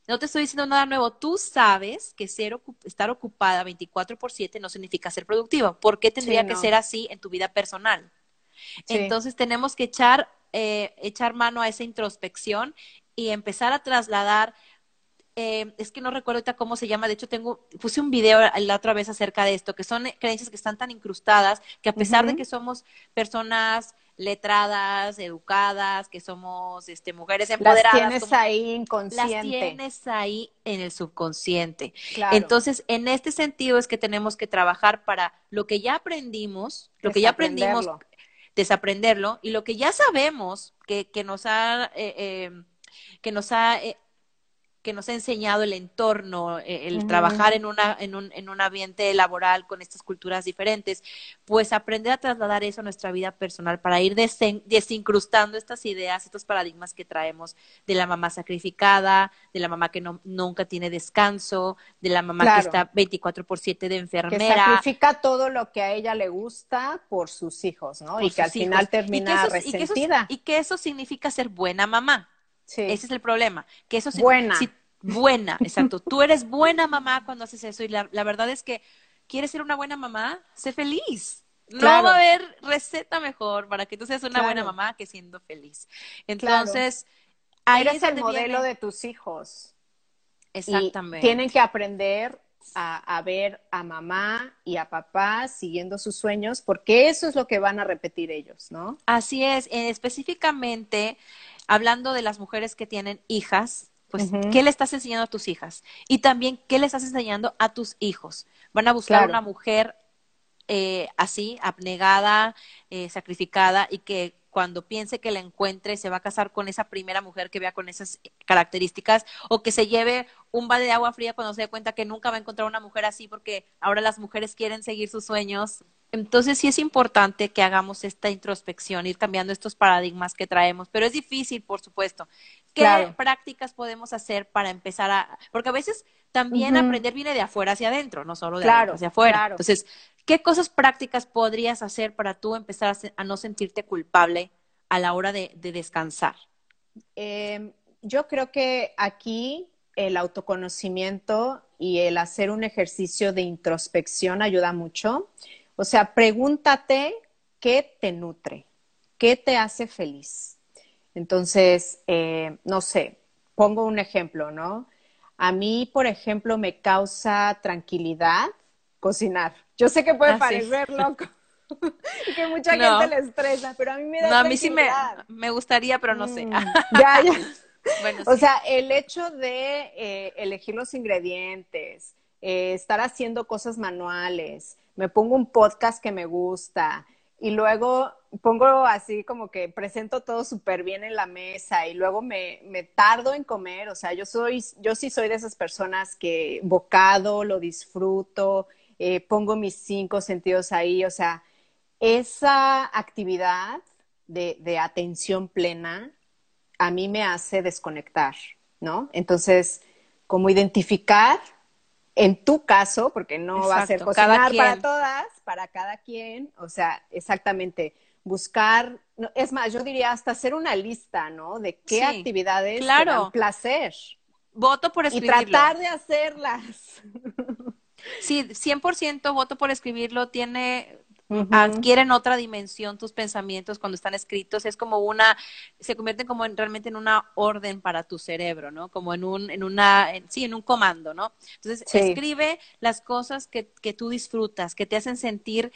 No te estoy diciendo nada nuevo. Tú sabes que ser, estar ocupada 24 por 7 no significa ser productiva. ¿Por qué tendría que ser así en tu vida personal? Entonces tenemos que echar eh, echar mano a esa introspección y empezar a trasladar eh, es que no recuerdo ahorita cómo se llama, de hecho tengo, puse un video la otra vez acerca de esto, que son creencias que están tan incrustadas que a pesar de que somos personas letradas, educadas, que somos este, mujeres empoderadas. Las tienes ahí inconsciente. Las tienes ahí en el subconsciente. Entonces, en este sentido es que tenemos que trabajar para lo que ya aprendimos, lo que ya aprendimos desaprenderlo y lo que ya sabemos que, que nos ha, eh, eh, que nos ha que nos ha enseñado el entorno, eh, el trabajar en, una, en, un, en un ambiente laboral con estas culturas diferentes, pues aprender a trasladar eso a nuestra vida personal para ir desincrustando estas ideas, estos paradigmas que traemos de la mamá sacrificada, de la mamá que no, nunca tiene descanso, de la mamá que está 24 por 7 de enfermera. Que sacrifica todo lo que a ella le gusta por sus hijos, ¿no? y que al final termina resentida. Y que, eso, significa ser buena mamá. Ese es el problema. Que eso buena. buena, exacto. Tú eres buena mamá cuando haces eso y la, verdad es que quieres ser una buena mamá, sé feliz. No va a haber receta mejor para que tú seas una buena mamá que siendo feliz. Entonces, ahí eres el modelo de tus hijos. Exactamente. tienen que aprender a, a, ver a mamá y a papá siguiendo sus sueños, porque eso es lo que van a repetir ellos, ¿no? Así es. específicamente, hablando de las mujeres que tienen hijas, pues, ¿qué le estás enseñando a tus hijas? Y también, ¿qué le estás enseñando a tus hijos? Van a buscar una mujer eh, así, abnegada, eh, sacrificada y que cuando piense que la encuentre se va a casar con esa primera mujer que vea con esas características o que se lleve un balde de agua fría cuando se dé cuenta que nunca va a encontrar una mujer así porque ahora las mujeres quieren seguir sus sueños entonces sí es importante que hagamos esta introspección, ir cambiando estos paradigmas que traemos, pero es difícil, por supuesto. ¿Qué prácticas podemos hacer para empezar a...? Porque a veces también aprender viene de afuera hacia adentro, no solo de adentro hacia afuera. Entonces, ¿qué cosas prácticas podrías hacer para tú empezar a, no sentirte culpable a la hora de, descansar? Em, yo creo que aquí el autoconocimiento y el hacer un ejercicio de introspección ayuda mucho. O sea, pregúntate qué te nutre, qué te hace feliz. Entonces, eh, no sé, pongo un ejemplo, ¿no? A mí, por ejemplo, me causa tranquilidad cocinar. Yo sé que puede ah, parecer loco. que mucha gente le estresa, pero a mí me da No, a mí sí me, gustaría, pero no sé. Mm, ya, ya. bueno, o sea, el hecho de eh, elegir los ingredientes, eh, estar haciendo cosas manuales, me pongo un podcast que me gusta y luego pongo así como que presento todo súper bien en la mesa y luego me, me, tardo en comer, o sea, yo soy, yo sí soy de esas personas que bocado, lo disfruto, eh, pongo mis cinco sentidos ahí, o sea, esa actividad de, de atención plena a mí me hace desconectar, ¿no? Entonces, como identificar en tu caso, porque no va a ser cocinar para todas, para cada quien, o sea, exactamente, buscar, es más, yo diría hasta hacer una lista, ¿no? De qué actividades claro. te dan placer. Voto por escribirlo. Y tratar de hacerlas. Sí, 100% voto por escribirlo. Tiene, adquieren otra dimensión tus pensamientos cuando están escritos, es como una, se convierten como en, realmente en una orden para tu cerebro, ¿no? Como en un, en una, sí, en un comando, ¿no? Entonces, escribe las cosas que, que tú disfrutas, que te hacen sentir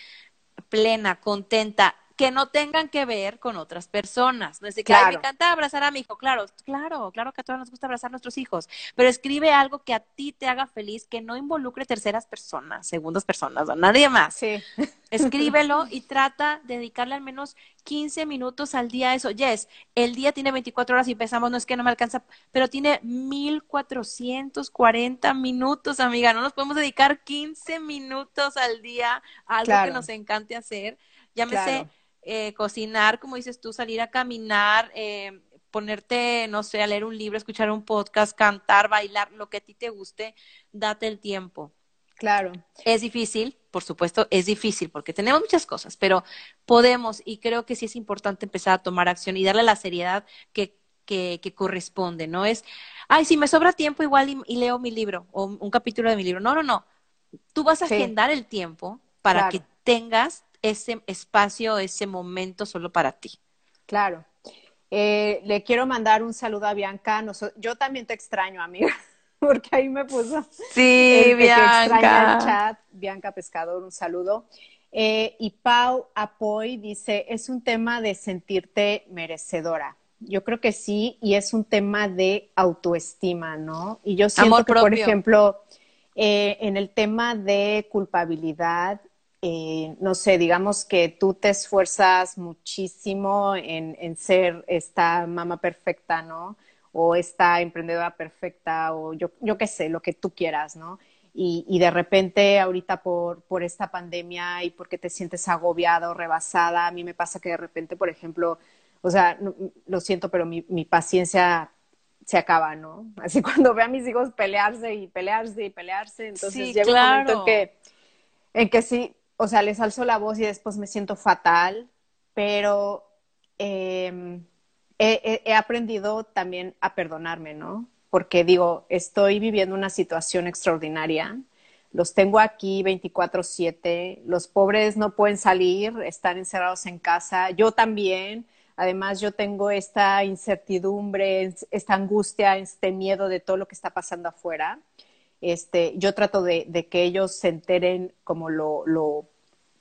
plena, contenta, que no tengan que ver con otras personas. No es de que me encanta abrazar a mi hijo. Claro, claro, claro que a todos nos gusta abrazar a nuestros hijos, pero escribe algo que a ti te haga feliz, que no involucre terceras personas, segundas personas, o nadie más. Sí. Escríbelo y trata de dedicarle al menos 15 minutos al día a eso. Yes, el día tiene 24 horas y empezamos, no es que no me alcanza, pero tiene 1440 minutos, amiga. No nos podemos dedicar 15 minutos al día a algo que nos encante hacer. Llámese eh, cocinar, como dices tú, salir a caminar, eh, ponerte, no sé, a leer un libro, escuchar un podcast, cantar, bailar, lo que a ti te guste, date el tiempo. Claro. Es difícil, por supuesto, es difícil porque tenemos muchas cosas, pero podemos y creo que sí es importante empezar a tomar acción y darle la seriedad que, que, corresponde, ¿no? Es, ay, si me sobra tiempo igual y, leo mi libro o un capítulo de mi libro. No, no, no. Tú vas a agendar el tiempo para que tengas ese espacio, ese momento solo para ti. Claro. Eh, le quiero mandar un saludo a Bianca. yo también te extraño, amiga, porque ahí me puso. Sí, Bianca. el chat. Bianca Pescador, un saludo. Eh, y Pau Apoy dice, es un tema de sentirte merecedora. Yo creo que sí, y es un tema de autoestima, ¿no? Y yo siento que, por ejemplo, eh, en el tema de culpabilidad, eh, no sé, digamos que tú te esfuerzas muchísimo en, ser esta mamá perfecta, ¿no? O esta emprendedora perfecta, o yo, yo qué sé, lo que tú quieras, ¿no? Y, de repente ahorita por, por esta pandemia y porque te sientes agobiada o rebasada, a mí me pasa que de repente, por ejemplo, o sea, lo siento, pero mi, paciencia se acaba, ¿no? Así cuando veo a mis hijos pelearse y pelearse y pelearse, entonces llega un momento en que, en que sí, o sea, les alzo la voz y después me siento fatal, pero em, he, aprendido también a perdonarme, ¿no? Porque digo, estoy viviendo una situación extraordinaria, los tengo aquí 24/7, los pobres no pueden salir, están encerrados en casa, yo también. Además, yo tengo esta incertidumbre, esta angustia, este miedo de todo lo que está pasando afuera. Este, yo trato de, que ellos se enteren como lo,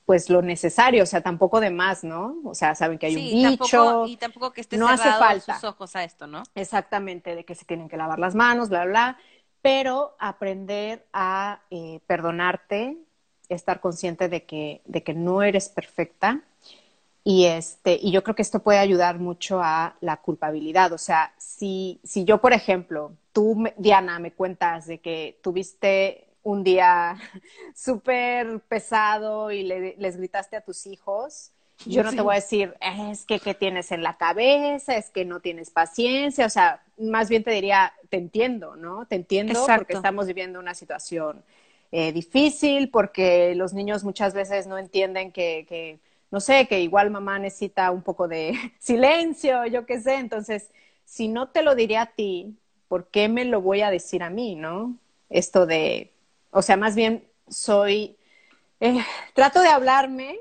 pues lo necesario, o sea, tampoco de más, ¿no? O sea, saben que hay un bicho. y tampoco que esté no hace falta. sus ojos a esto, ¿no? Exactamente, de que se tienen que lavar las manos, bla, bla, bla. Pero aprender a eh, perdonarte, estar consciente de que, de que no eres perfecta. Y, este, y yo creo que esto puede ayudar mucho a la culpabilidad. O sea, si, si yo, por ejemplo, tú, Diana, me cuentas de que tuviste un día súper pesado y les gritaste a tus hijos, yo no te voy a decir, es que qué tienes en la cabeza, es que no tienes paciencia, o sea, más bien te diría, te entiendo, ¿no? Te entiendo porque estamos viviendo una situación eh, difícil, porque los niños muchas veces no entienden que, que, no sé, que igual mamá necesita un poco de silencio, yo qué sé, entonces, si no te lo diría a ti, ¿por qué me lo voy a decir a mí, no? Esto de, o sea, más bien soy, eh, trato de hablarme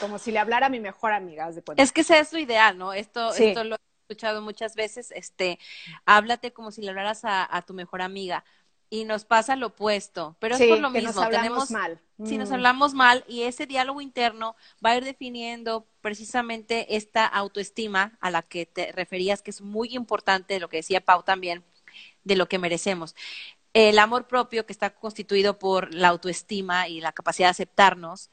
como si le hablara a mi mejor amiga. es que ese es lo ideal, ¿no? Esto, esto lo he escuchado muchas veces, este, háblate como si le hablaras a, tu mejor amiga. Y nos pasa lo opuesto, pero es por lo mismo. Nos Tenemos mal. Si nos mm. hablamos mal y ese diálogo interno va a ir definiendo precisamente esta autoestima a la que te referías, que es muy importante, lo que decía Pau también, de lo que merecemos. El amor propio, que está constituido por la autoestima y la capacidad de aceptarnos,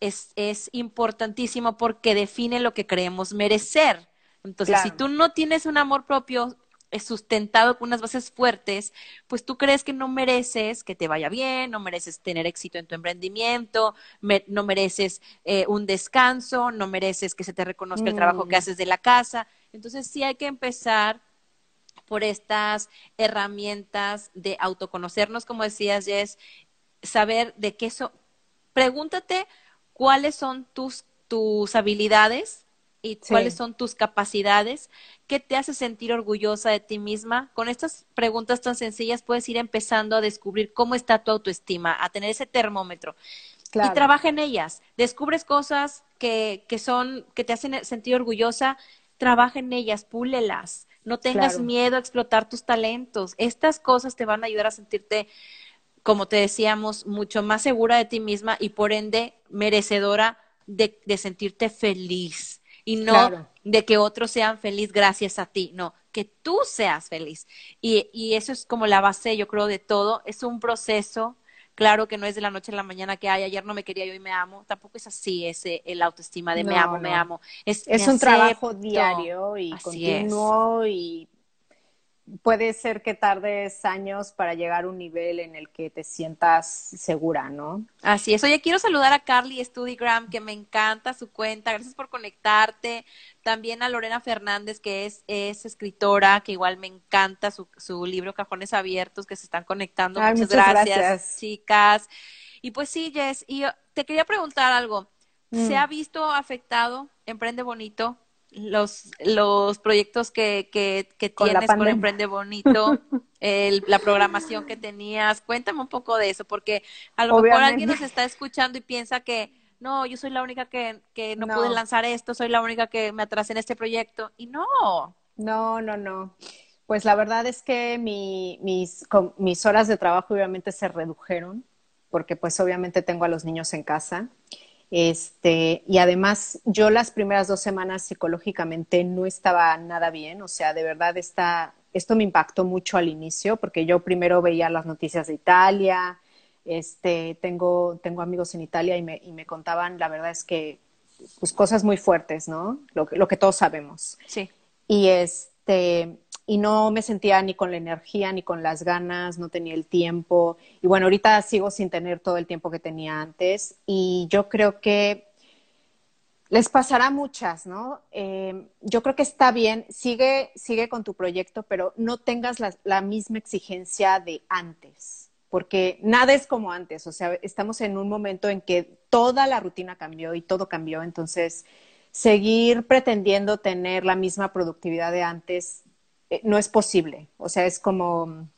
es, es importantísimo porque define lo que creemos merecer. Entonces, si tú no tienes un amor propio sustentado con unas bases fuertes, pues tú crees que no mereces que te vaya bien, no mereces tener éxito en tu emprendimiento, no mereces eh, un descanso, no mereces que se te reconozca el trabajo que mm. haces de la casa. Entonces sí hay que empezar por estas herramientas de autoconocernos, como decías, Jess, saber de qué son. Pregúntate cuáles son tus, tus habilidades y cuáles son tus capacidades, qué te hace sentir orgullosa de ti misma. Con estas preguntas tan sencillas puedes ir empezando a descubrir cómo está tu autoestima, a tener ese termómetro. Y trabaja en ellas. Descubres cosas que, que son, que te hacen sentir orgullosa, trabaja en ellas, púlelas. No tengas miedo a explotar tus talentos. Estas cosas te van a ayudar a sentirte, como te decíamos, mucho más segura de ti misma y por ende merecedora de, de sentirte feliz y no de que otros sean felices gracias a ti, no, que tú seas feliz. Y, y eso es como la base, yo creo, de todo. Es un proceso Claro que no es de la noche a la mañana que hay, ayer no me quería yo y me amo, tampoco es así ese el autoestima de me amo, me amo. Es, es un trabajo diario y continuo y puede ser que tardes años para llegar a un nivel en el que te sientas segura, ¿no? Así es. Oye, quiero saludar a Carly Studigram, que me encanta su cuenta. Gracias por conectarte. También a Lorena Fernández, que es, es escritora, que igual me encanta su, su libro Cajones Abiertos, que se están conectando. muchas, gracias, chicas. Y pues sí, Jess, y te quería preguntar algo. ¿Se mm. ha visto afectado Emprende Bonito los, los proyectos que, que, que tienes con Emprende Bonito, el, la programación que tenías. Cuéntame un poco de eso, porque a lo mejor alguien nos está escuchando y piensa que no, yo soy la única que, que no, pude lanzar esto, soy la única que me atrasé en este proyecto. Y no. No, no, no. Pues la verdad es que mi, mis, mis horas de trabajo obviamente se redujeron, porque pues obviamente tengo a los niños en casa. Este, y además, yo las primeras dos semanas psicológicamente no estaba nada bien, o sea, de verdad está, esto me impactó mucho al inicio, porque yo primero veía las noticias de Italia, este, tengo, tengo amigos en Italia y me, y me contaban, la verdad es que, pues cosas muy fuertes, ¿no? Lo, lo que todos sabemos. Sí. Y este, y no me sentía ni con la energía ni con las ganas, no tenía el tiempo. Y bueno, ahorita sigo sin tener todo el tiempo que tenía antes y yo creo que les pasará muchas, ¿no? Eh, yo creo que está bien, sigue, sigue con tu proyecto, pero no tengas la, la misma exigencia de antes, porque nada es como antes, o sea, estamos en un momento en que toda la rutina cambió y todo cambió, entonces seguir pretendiendo tener la misma productividad de antes no es posible. O sea, es como,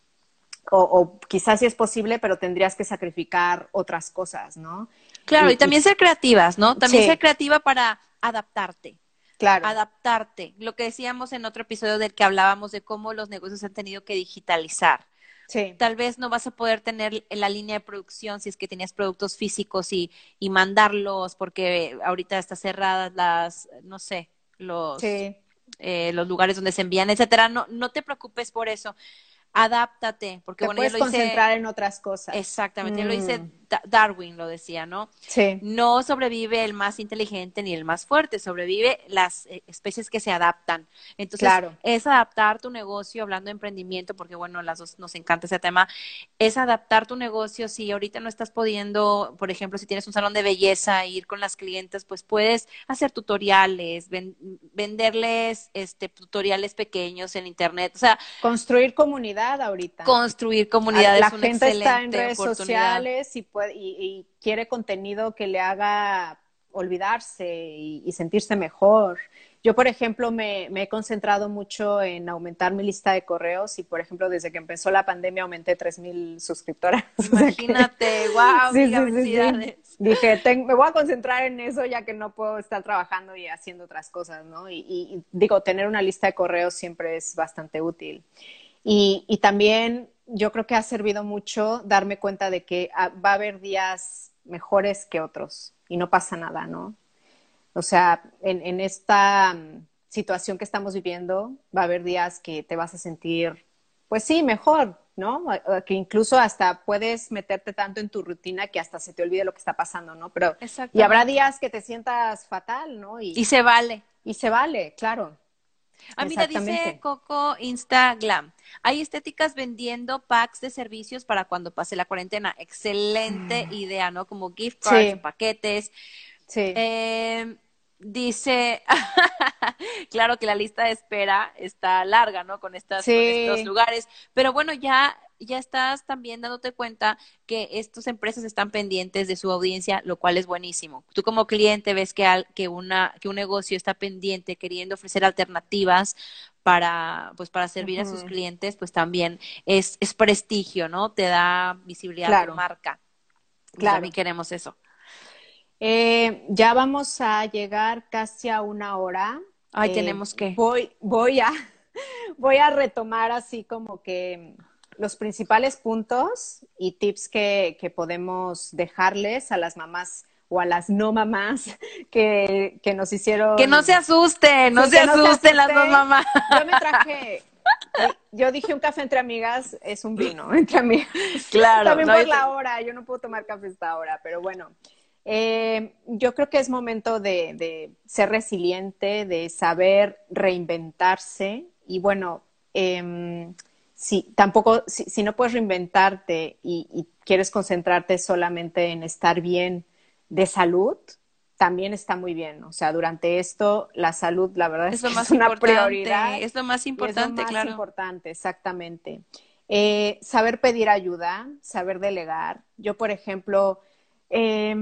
o, quizás sí es posible, pero tendrías que sacrificar otras cosas, ¿no? Claro, y, también ser creativas, ¿no? También ser creativa para adaptarte. Claro. Adaptarte. Lo que decíamos en otro episodio del que hablábamos de cómo los negocios han tenido que digitalizar. Sí. Tal vez no vas a poder tener la línea de producción si es que tenías productos físicos y, y mandarlos porque ahorita está cerradas las, no sé, los, sí. Eh, los lugares donde se envían, etcétera. No, no te preocupes por eso. Adáptate, porque te bueno, puedes concentrar en otras cosas. Exactamente, lo dice mm. Darwin, lo decía, ¿no? Sí. No sobrevive el más inteligente ni el más fuerte, sobrevive las eh, especies que se adaptan. Entonces, es adaptar tu negocio, hablando de emprendimiento, porque bueno, las dos nos encanta ese tema, es adaptar tu negocio. Si ahorita no estás pudiendo, por ejemplo, si tienes un salón de belleza, ir con las clientes, pues puedes hacer tutoriales, venderles este tutoriales pequeños en internet, o sea, construir comunidad ahorita. Construir comunidad la gente está en redes sociales y y, quiere contenido que le haga olvidarse y, sentirse mejor. Yo, por ejemplo, me, he concentrado mucho en aumentar mi lista de correos y, por ejemplo, desde que empezó la pandemia aumenté 3.000 suscriptoras. Imagínate, wow, Dije, me voy a concentrar en eso ya que no puedo estar trabajando y haciendo otras cosas, ¿no? Y, digo, tener una lista de correos siempre es bastante útil. y también yo creo que ha servido mucho darme cuenta de que ah, va a haber días mejores que otros y no pasa nada, ¿no? O sea, en, esta mm, situación que estamos viviendo va a haber días que te vas a sentir, pues sí, mejor, ¿no? Que incluso hasta puedes meterte tanto en tu rutina que hasta se te olvide lo que está pasando, ¿no? Pero y habrá días que te sientas fatal, ¿no? Y, y se vale. Y se vale, claro. A mí te dice Coco Instagram. Hay estéticas vendiendo packs de servicios para cuando pase la cuarentena. Excelente mm. idea, ¿no? Como gift cards, paquetes. Sí. Eh, dice, claro que la lista de espera está larga, ¿no? Con, estas, con estos lugares. Pero bueno, ya ya estás también dándote cuenta que estas empresas están pendientes de su audiencia, lo cual es buenísimo. Tú como cliente ves que, al, que, una, que un negocio está pendiente, queriendo ofrecer alternativas para, pues, para servir a sus clientes, pues también es, es prestigio, ¿no? Te da visibilidad de marca. Pues claro. También queremos eso. Eh, ya vamos a llegar casi a una hora. Ay, tenemos que. Voy, voy a, voy a retomar así como que los principales puntos y tips que, podemos dejarles a las mamás o a las no mamás que, que nos hicieron... Que no se asusten, no, se, asusten las dos mamás. Yo me traje, yo dije un café entre amigas es un vino entre amigas. Claro. También por la hora, yo no puedo tomar café esta hora, pero bueno. Eh, yo creo que es momento de, de, ser resiliente, de saber reinventarse y bueno, eh, si tampoco, si, si, no puedes reinventarte y, y, quieres concentrarte solamente en estar bien de salud, también está muy bien. O sea, durante esto, la salud, la verdad es, es, es una prioridad. Es lo más importante, es lo más claro. importante, exactamente. Eh, saber pedir ayuda, saber delegar. Yo, por ejemplo, eh,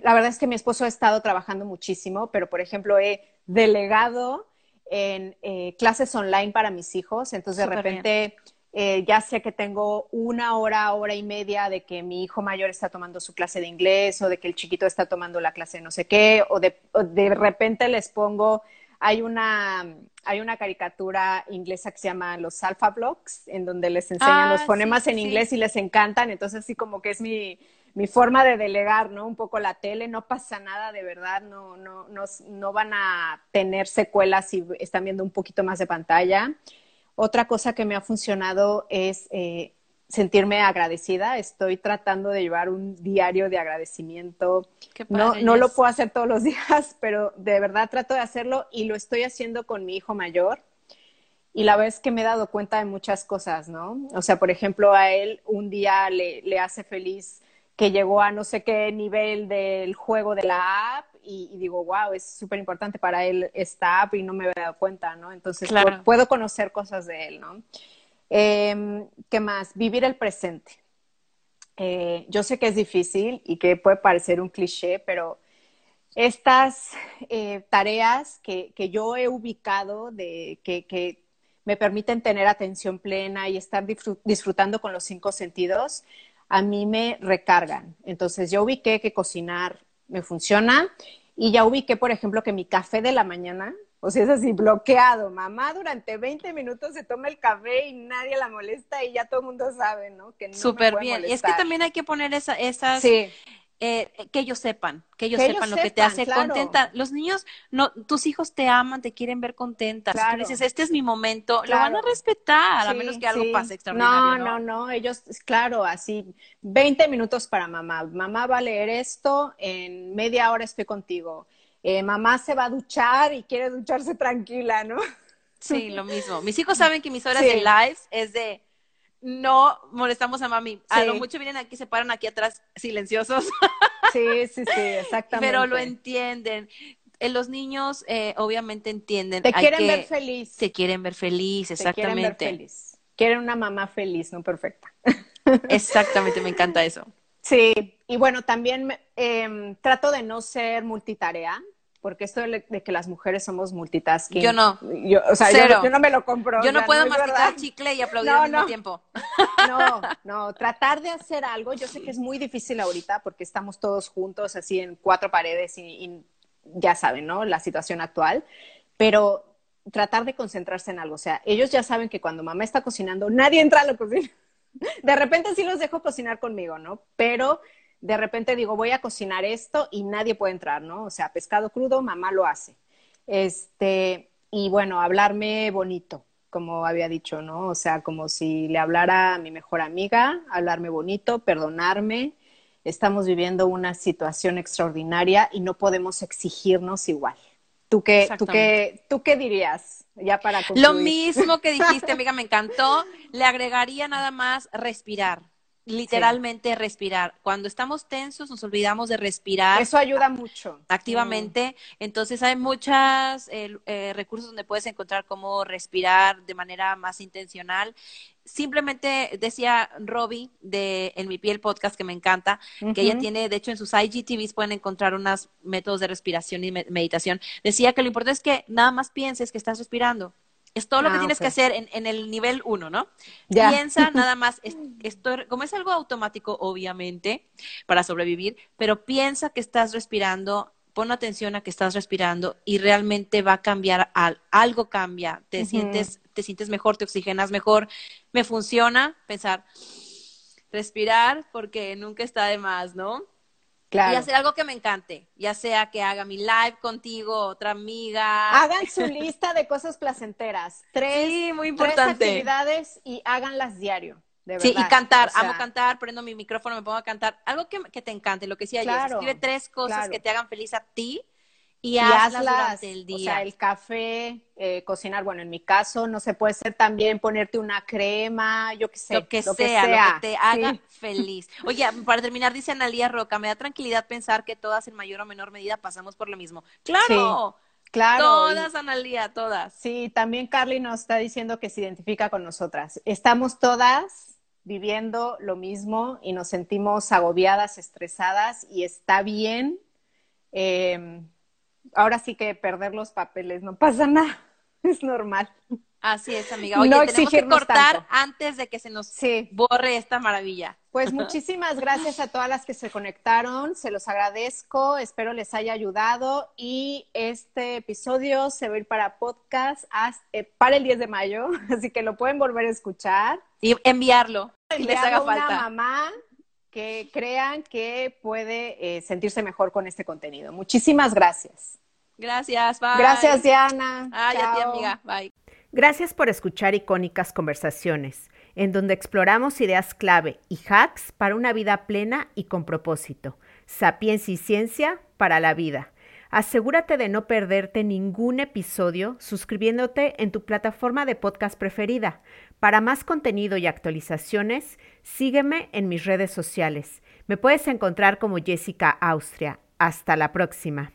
la verdad es que mi esposo ha estado trabajando muchísimo, pero, por ejemplo, he delegado en eh, clases online para mis hijos. Entonces, Super de repente... Bien eh, ya sé que tengo una hora, hora y media de que mi hijo mayor está tomando su clase de inglés o de que el chiquito está tomando la clase de no sé qué, o de, o de repente les pongo, hay una, hay una caricatura inglesa que se llama los Alpha Blocks, en donde les enseñan ah, los fonemas sí, en inglés sí. y les encantan, entonces así como que es mi, mi forma de delegar, ¿no? Un poco la tele, no pasa nada, de verdad, no, no, no, no van a tener secuelas si están viendo un poquito más de pantalla. Otra cosa que me ha funcionado es eh, sentirme agradecida. Estoy tratando de llevar un diario de agradecimiento. No, no lo puedo hacer todos los días, pero de verdad trato de hacerlo y lo estoy haciendo con mi hijo mayor. Y la vez que me he dado cuenta de muchas cosas, ¿no? O sea, por ejemplo, a él un día le, le hace feliz que llegó a no sé qué nivel del juego de la app y, y digo, wow, es súper importante para él esta app y no me había dado cuenta, ¿no? Entonces claro. puedo conocer cosas de él, ¿no? Eh, ¿Qué más? Vivir el presente. Eh, yo sé que es difícil y que puede parecer un cliché, pero estas eh, tareas que, que, yo he ubicado de que, que, me permiten tener atención plena y estar disfrutando con los cinco sentidos, a mí me recargan. Entonces yo ubiqué que cocinar me funciona. Y ya ubiqué, por ejemplo, que mi café de la mañana, o sea, es así, bloqueado. Mamá durante 20 minutos se toma el café y nadie la molesta y ya todo el mundo sabe, ¿no? Que no Súper bien. Y es que también hay que poner esa, esas... Sí. Eh, que ellos sepan, que ellos que sepan ellos lo sepan, que te hace claro. contenta. Los niños, no, tus hijos te aman, te quieren ver contenta. Claro. Si tú dices, este es mi momento, claro. lo van a respetar, sí, a menos que algo sí. pase extraordinario. No, no, no, no, ellos, claro, así, 20 minutos para mamá. Mamá va a leer esto, en media hora estoy contigo. Eh, mamá se va a duchar y quiere ducharse tranquila, ¿no? Sí, lo mismo. Mis hijos saben que mis horas sí. de lives es de no molestamos a mami. Sí. A lo mucho vienen aquí, se paran aquí atrás silenciosos. Sí, sí, sí, exactamente. Pero lo entienden. Eh, los niños eh, obviamente entienden. Te quieren ver feliz. Te quieren ver feliz, exactamente. Te quieren ver feliz. Quieren una mamá feliz, no perfecta. Exactamente, me encanta eso. Sí, y bueno, también eh, trato de no ser multitarea porque esto de, que las mujeres somos multitasking. Yo no. Yo, o sea. Yo, yo, no me lo compro. Yo no puedo no masticar chicle y aplaudir no, al mismo no. tiempo. No, no, tratar de hacer algo, yo sé que es muy difícil ahorita porque estamos todos juntos así en cuatro paredes y, y ya saben, ¿no? La situación actual, pero tratar de concentrarse en algo, o sea, ellos ya saben que cuando mamá está cocinando, nadie entra a la cocina. De repente sí los dejo cocinar conmigo, ¿no? Pero de repente digo, voy a cocinar esto y nadie puede entrar, ¿no? O sea, pescado crudo, mamá lo hace. Este, y bueno, hablarme bonito, como había dicho, ¿no? O sea, como si le hablara a mi mejor amiga, hablarme bonito, perdonarme. Estamos viviendo una situación extraordinaria y no podemos exigirnos igual. ¿Tú qué, tú qué, tú qué dirías? Ya para concluir. Lo mismo que dijiste, amiga, me encantó. Le agregaría nada más respirar literalmente sí. respirar. Cuando estamos tensos nos olvidamos de respirar. Eso ayuda mucho. Activamente. Mm. Entonces hay muchos eh, eh, recursos donde puedes encontrar cómo respirar de manera más intencional. Simplemente decía Robbie de En mi piel podcast que me encanta, uh -huh. que ella tiene, de hecho en sus IGTVs pueden encontrar unos métodos de respiración y meditación. Decía que lo importante es que nada más pienses que estás respirando. Es todo lo ah, que tienes okay. que hacer en, en, el nivel uno, ¿no? Ya. Piensa nada más, es, esto, como es algo automático, obviamente, para sobrevivir, pero piensa que estás respirando, pon atención a que estás respirando y realmente va a cambiar, al, algo cambia, te, uh -huh. sientes, te sientes mejor, te oxigenas mejor, me funciona pensar, respirar, porque nunca está de más, ¿no? Y hacer algo que me encante, ya sea que haga mi live contigo, otra amiga. Hagan su lista de cosas placenteras. Tres, sí, muy importante. tres actividades y háganlas diario. De verdad. Sí, y cantar, amo cantar, prendo mi micrófono, me pongo a cantar. Algo que, que te encante, lo que decía yo, escribe tres cosas que te hagan feliz a ti y, hazlas, durante el día. O sea, el café, eh, cocinar, bueno, en mi caso, no se puede ser también ponerte una crema, yo qué sé. Lo que, sea, lo que te haga feliz. Oye, para terminar, dice Analia Roca, me da tranquilidad pensar que todas en mayor o menor medida pasamos por lo mismo. ¡Claro! Claro. Todas, Analia, todas. Sí, también Carly nos está diciendo que se identifica con nosotras. Estamos todas viviendo lo mismo y nos sentimos agobiadas, estresadas y está bien. Eh, ahora sí que perder los papeles, no pasa nada, es normal. Así es, amiga. Oye, no tenemos que cortar antes de que se nos borre esta maravilla. Pues muchísimas gracias a todas las que se conectaron, se los agradezco, espero les haya ayudado y este episodio se va a ir para podcast eh, para el 10 de mayo, así que lo pueden volver a escuchar. Y enviarlo, si les haga falta. una mamá que crean que puede eh, sentirse mejor con este contenido. Muchísimas gracias. Gracias, bye. Gracias, Diana. Ay, a ti, amiga. Bye. Gracias por escuchar Icónicas Conversaciones, en donde exploramos ideas clave y hacks para una vida plena y con propósito. Sapiencia y ciencia para la vida. Asegúrate de no perderte ningún episodio suscribiéndote en tu plataforma de podcast preferida. Para más contenido y actualizaciones, sígueme en mis redes sociales. Me puedes encontrar como Jessica Austria. Hasta la próxima.